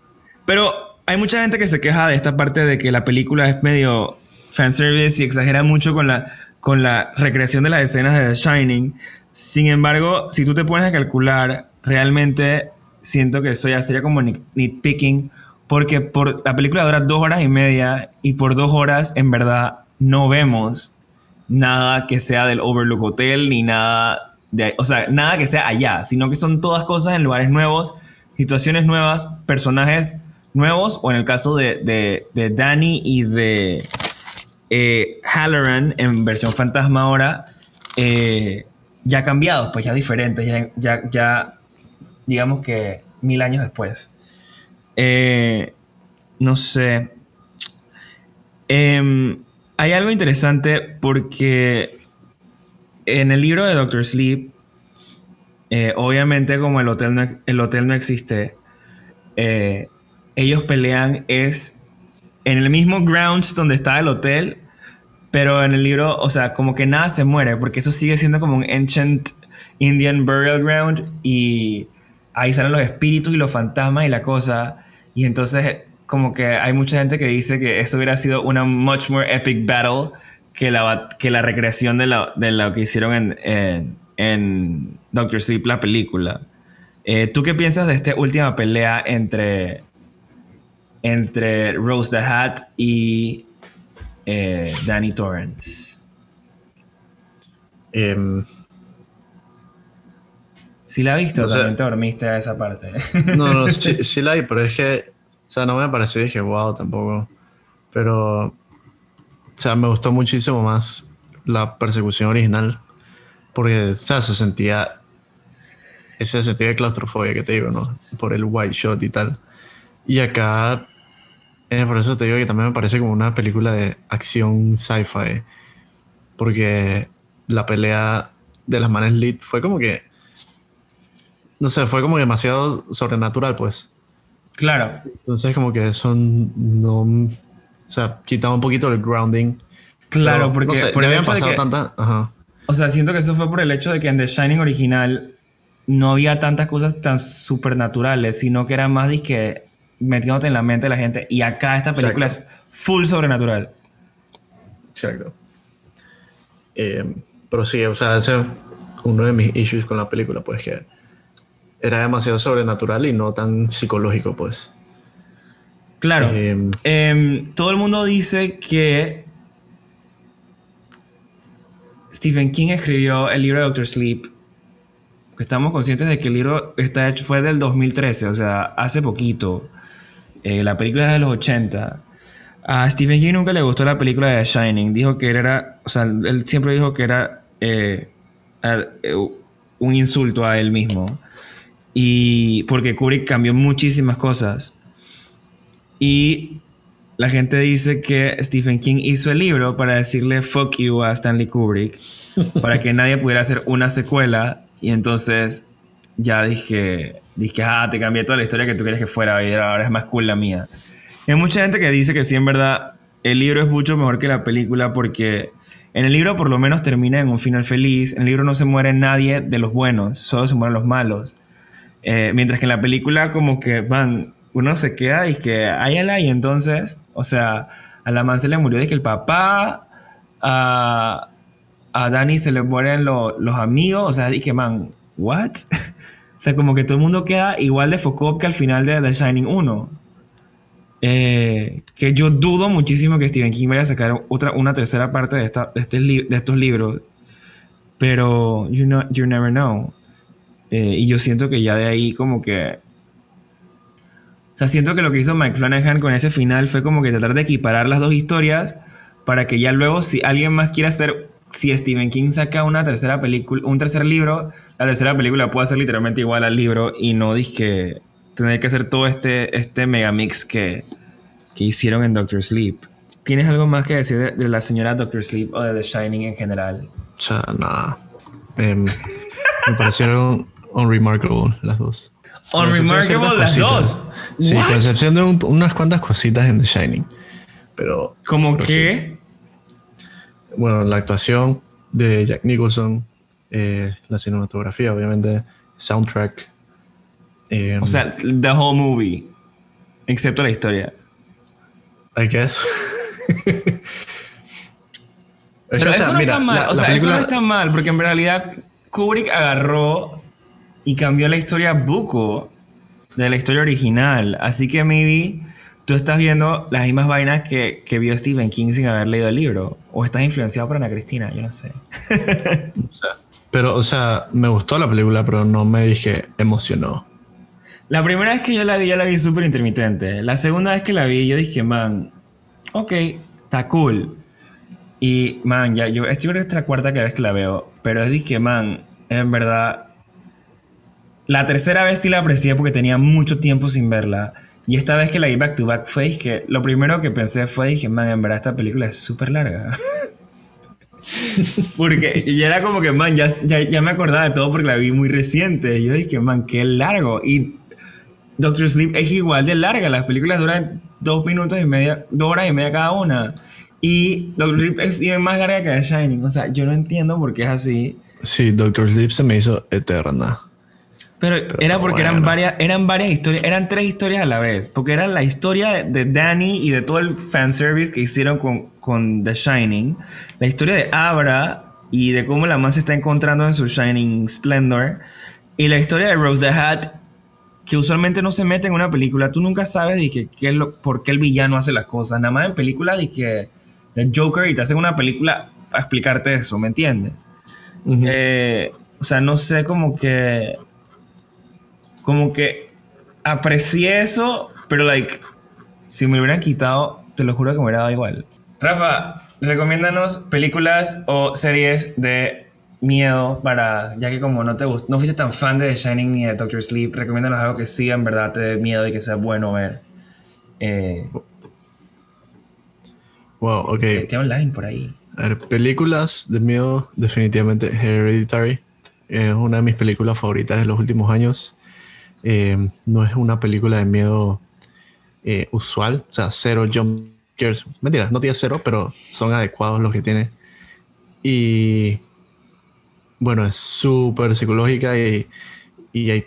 pero hay mucha gente que se queja de esta parte de que la película es medio fanservice y exagera mucho con la, con la recreación de las escenas de The Shining. Sin embargo, si tú te pones a calcular, realmente siento que eso ya sería como nitpicking, porque por, la película dura dos horas y media y por dos horas en verdad no vemos nada que sea del Overlook Hotel ni nada de, o sea, nada que sea allá, sino que son todas cosas en lugares nuevos, situaciones nuevas, personajes nuevos, o en el caso de, de, de Danny y de eh, Halloran en versión fantasma ahora, eh, ya cambiados, pues ya diferentes, ya, ya, digamos que mil años después. Eh, no sé. Em, hay algo interesante porque en el libro de Doctor Sleep, eh, obviamente como el hotel no, el hotel no existe, eh, ellos pelean es en el mismo grounds donde está el hotel, pero en el libro, o sea, como que nada se muere, porque eso sigue siendo como un ancient Indian burial ground y ahí salen los espíritus y los fantasmas y la cosa. Y entonces como que hay mucha gente que dice que eso hubiera sido una much more epic battle que la, que la recreación de, de lo que hicieron en, Doctor Sleep, la película. Eh, ¿Tú qué piensas de esta última pelea entre, entre Rose the Hat y eh, Danny Torrance? Em, si la has visto, también te dormiste a esa parte. No, no, sí, la vi, pero es que, o sea, no me pareció, dije, wow, tampoco. Pero, o sea, me gustó muchísimo más la persecución original, porque, o sea, se sentía ese sentido de claustrofobia que te digo, ¿no? Por el white shot y tal. Y acá, eh, por eso te digo que también me parece como una película de acción sci-fi, porque la pelea de las manes lead fue como que no sé, fue como demasiado sobrenatural, pues. Claro. Entonces, como que son. No, o sea, quitaba un poquito el grounding. Claro, porque por el hecho de que, Ajá. O sea, siento que eso fue por el hecho de que en The Shining original no había tantas cosas tan supernaturales, sino que era más disque metiéndote en la mente de la gente. Y acá esta película es full sobrenatural. Exacto. Eh, pero sí, o sea, ese es uno de mis issues con la película, pues que era demasiado sobrenatural y no tan psicológico, pues. Claro. Em, em, todo el mundo dice que Stephen King escribió el libro de Doctor Sleep. Estamos conscientes de que el libro está hecho, fue del 2013, o sea, hace poquito. Eh, la película es de los 80. A Stephen King nunca le gustó la película de The Shining. Dijo que era, o sea, él siempre dijo que era eh, eh, un insulto a él mismo. Y porque Kubrick cambió muchísimas cosas. Y la gente dice que Stephen King hizo el libro para decirle fuck you a Stanley Kubrick, para que nadie pudiera hacer una secuela. Y entonces ya dije, dije, ah, te cambié toda la historia que tú querías que fuera y ahora es más cool la mía. hay mucha gente que dice que sí, en verdad, el libro es mucho mejor que la película porque en el libro por lo menos termina en un final feliz. En el libro no se muere nadie de los buenos, solo se mueren los malos. Eh, mientras que en la película como que van, uno se queda y que hay ala y entonces, o sea, a la man se le murió que el papá, a, a Dani se le mueren los amigos, o sea, dije, man, ¿what? o sea, como que todo el mundo queda igual de focó que al final de The Shining 1. Eh, que yo dudo muchísimo que Stephen King vaya a sacar otra, una tercera parte de, esta, de, este de estos libros. Pero you, know, you never know. Eh, y yo siento que ya de ahí como que O sea, siento que lo que hizo Mike Flanagan con ese final fue como que tratar de equiparar las dos historias para que ya luego si alguien más quiere hacer, si Stephen King saca una tercera película, un tercer libro, la tercera película puede ser literalmente igual al libro y no que tener que hacer todo este, este megamix que, que hicieron en Doctor Sleep. ¿Tienes algo más que decir de, la señora Doctor Sleep o de The Shining en general? O sea, nada. Em, me parecieron unremarkable las dos. Unremarkable las dos. Sí, con excepción de unas cuantas cositas en The Shining. Pero. ¿Cómo qué? Bueno, la actuación de Jack Nicholson, eh, la cinematografía, obviamente, soundtrack. Em, o sea, the whole movie. Excepto la historia. I guess. Pero eso no está mal. o sea, eso no está mal, porque en realidad Kubrick agarró y cambió la historia buco de la historia original. Así que maybe tú estás viendo las mismas vainas que, que vio Stephen King sin haber leído el libro. O estás influenciado por Ana Cristina, yo no sé. pero, o sea, me gustó la película, pero no me dije emocionó. La primera vez que yo la vi, yo la vi súper intermitente. La segunda vez que la vi, yo dije, man, ok, está cool. Y, man, ya, yo, estoy creo que es la cuarta vez que la veo. Pero dije, man, en verdad. La tercera vez sí la aprecié porque tenía mucho tiempo sin verla. Y esta vez que la vi back to back fue que lo primero que pensé fue, dije, man, en verdad esta película es súper larga. porque ya era como que, man, ya, ya, ya, me acordaba de todo porque la vi muy reciente. Y yo dije, man, qué largo. Y Doctor Sleep es igual de larga. Las películas duran dos minutos y media, dos horas y media cada una. Y Doctor Sleep es más larga que The Shining. O sea, yo no entiendo por qué es así. Sí, Doctor Sleep se me hizo eterna. Pero, era porque eran, varias, eran varias historias, eran tres historias a la vez. Porque era la historia de Danny y de todo el fanservice que hicieron con, con The Shining. La historia de Abra y de cómo la man se está encontrando en su Shining Splendor. Y la historia de Rose the Hat que usualmente no se mete en una película. Tú nunca sabes de que, qué es lo, por qué el villano hace las cosas. Nada más en películas de que de Joker y te hacen una película para explicarte eso, ¿me entiendes? Eh, o sea, no sé, como que. Como que aprecié eso, pero, like, si me lo hubieran quitado, te lo juro que me hubiera dado igual. Rafa, recomiéndanos películas o series de miedo para, ya que como no te no fuiste tan fan de The Shining ni de Doctor Sleep, recomiéndanos algo que sí en verdad te dé miedo y que sea bueno ver. Eh, wow, ok. Esté online por ahí. A ver, películas de miedo, definitivamente Hereditary. Es una de mis películas favoritas de los últimos años. Eh, no es una película de miedo eh, usual, o sea, cero jump scares. Mentira, no tiene cero, pero son adecuados los que tiene. Y bueno, es súper psicológica y, y, hay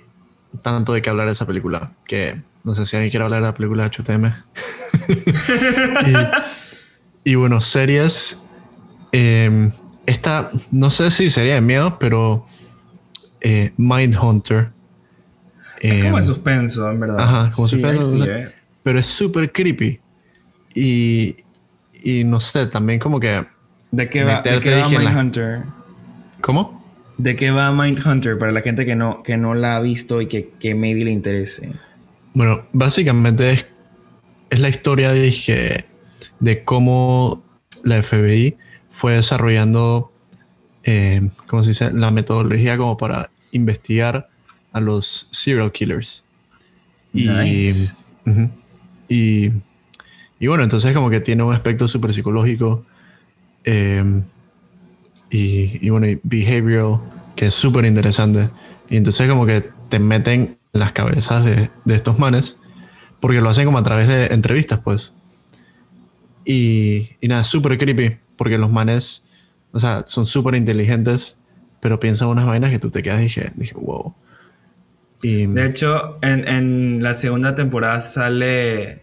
tanto de qué hablar de esa película que no sé si alguien quiere hablar de la película de HTM. y, bueno, series. Eh, esta, no sé si sería de miedo, pero eh, Mindhunter. Es como de em, suspenso, en verdad. Ajá, como suspenso. Eh. Pero es súper creepy. Y, y no sé, también como que. ¿De qué va, ¿de qué va Mindhunter? ¿Cómo? ¿De qué va Mindhunter para la gente que no, que no la ha visto y que, que maybe le interese? Bueno, básicamente es, es la historia de, de cómo la FBI fue desarrollando, eh, ¿cómo se dice? La metodología como para investigar a los serial killers. Y, y, y, bueno, entonces como que tiene un aspecto súper psicológico. Eh, y, y bueno, y behavioral, que es súper interesante. Y entonces como que te meten en las cabezas de, de, estos manes, porque lo hacen como a través de entrevistas, pues. Y, y nada, súper creepy, porque los manes, o sea, son súper inteligentes, pero piensan unas vainas que tú te quedas y dije, dije wow. Y, de hecho, en, en la segunda temporada sale...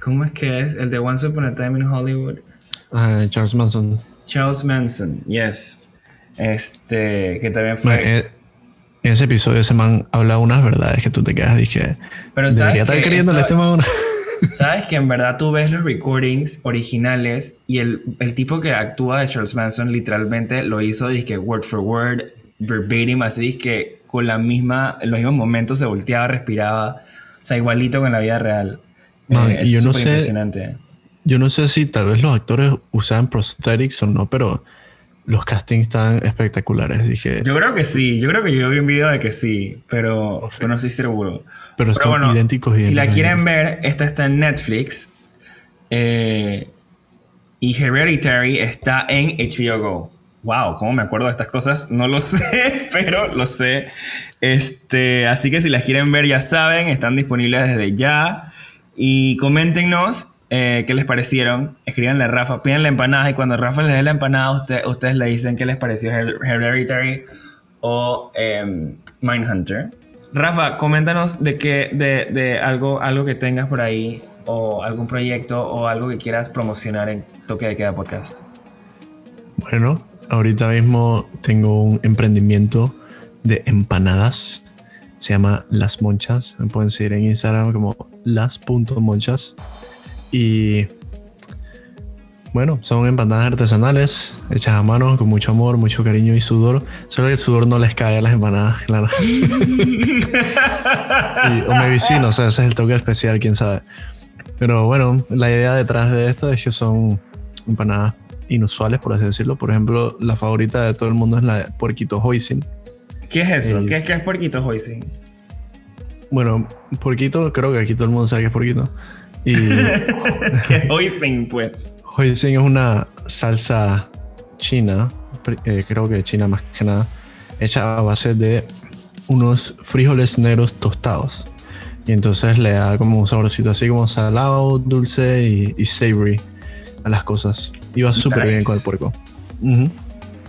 ¿Cómo es que es? El de Once Upon a Time in Hollywood. Charles Manson. Charles Manson, yes. Este, que también fue. Eh, en ese episodio ese man habla unas verdades que tú te quedas, dije. Pero sabes estar queriendo este man Sabes que en verdad tú ves los recordings originales y el, el, tipo que actúa de Charles Manson literalmente lo hizo, dije, word for word, verbatim, así que con la misma, en los mismos momentos se volteaba, respiraba. O sea, igualito con la vida real. Man, Eh, y yo no sé- impresionante. Yo no sé si tal vez los actores usaban prosthetics o no, pero los castings estaban espectaculares. Dije, Yo creo que sí, yo creo que yo vi un video de que sí, pero, pero no estoy seguro. pero están idénticos, Si la quieren ver, esta está en Netflix. eh, y Hereditary está en HBO Go. Wow, ¿cómo me acuerdo de estas cosas? No lo sé, pero lo sé. Este, así que si las quieren ver, ya saben, están disponibles desde ya. Y coméntenos eh, qué les parecieron. Escríbanle a Rafa, pídanle empanadas. Y cuando Rafa les dé la empanada, usted- ustedes le dicen qué les pareció Her- Hereditary o em, Mindhunter. Rafa, coméntanos de qué, de, de algo, algo que tengas por ahí, o algún proyecto, o algo que quieras promocionar en Toque de Queda Podcast. Bueno, ahorita mismo tengo un emprendimiento de empanadas. Se llama Las Monchas. Me pueden seguir en Instagram como las.monchas. Y bueno, son empanadas artesanales, hechas a mano, con mucho amor, mucho cariño y sudor. Solo que el sudor no les cae a las empanadas, claro. Y- o maybe sí, no sé, ese es el toque especial, quién sabe. Pero bueno, la idea detrás de esto es que son empanadas inusuales, por así decirlo. Por ejemplo, la favorita de todo el mundo es la de puerquito hoisin. ¿Qué es eso? ¿Qué es, qué es puerquito hoisin? Bueno, puerquito, creo que aquí todo el mundo sabe que es puerquito. Y ¿Qué es hoisin, pues? hoisin es una salsa china, eh, creo que china más que nada, hecha a base de unos frijoles negros tostados. Y entonces le da como un saborcito así como salado, dulce y, y savory a las cosas. Y va súper bien con el puerco.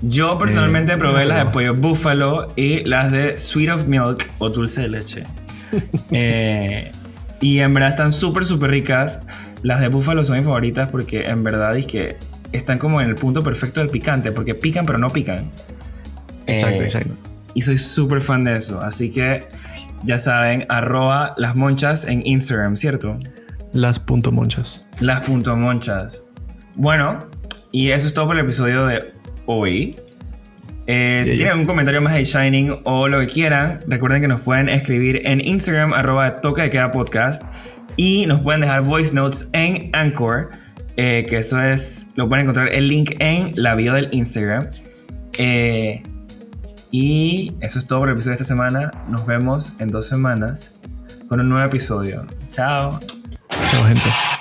Yo personalmente Eh, probé las de pollo búfalo y las de sweet of milk o dulce de leche. Eh, y en verdad están súper, súper ricas. Las de búfalo son mis favoritas porque en verdad es que están como en el punto perfecto del picante, porque pican pero no pican. Exacto, Eh, exacto. Y soy súper fan de eso. Así que ya saben, arroba las monchas en Instagram, ¿cierto? Las punto monchas. Las punto monchas. Bueno, y eso es todo por el episodio de hoy. Eh, si tienen algún comentario más de Shining o lo que quieran, recuerden que nos pueden escribir en Instagram, arroba toca de queda podcast. Y nos pueden dejar voice notes en Anchor, eh, que eso es, lo pueden encontrar el link en la bio del Instagram. Eh, y eso es todo por el episodio de esta semana. Nos vemos en dos semanas con un nuevo episodio. Chao. Chao, gente.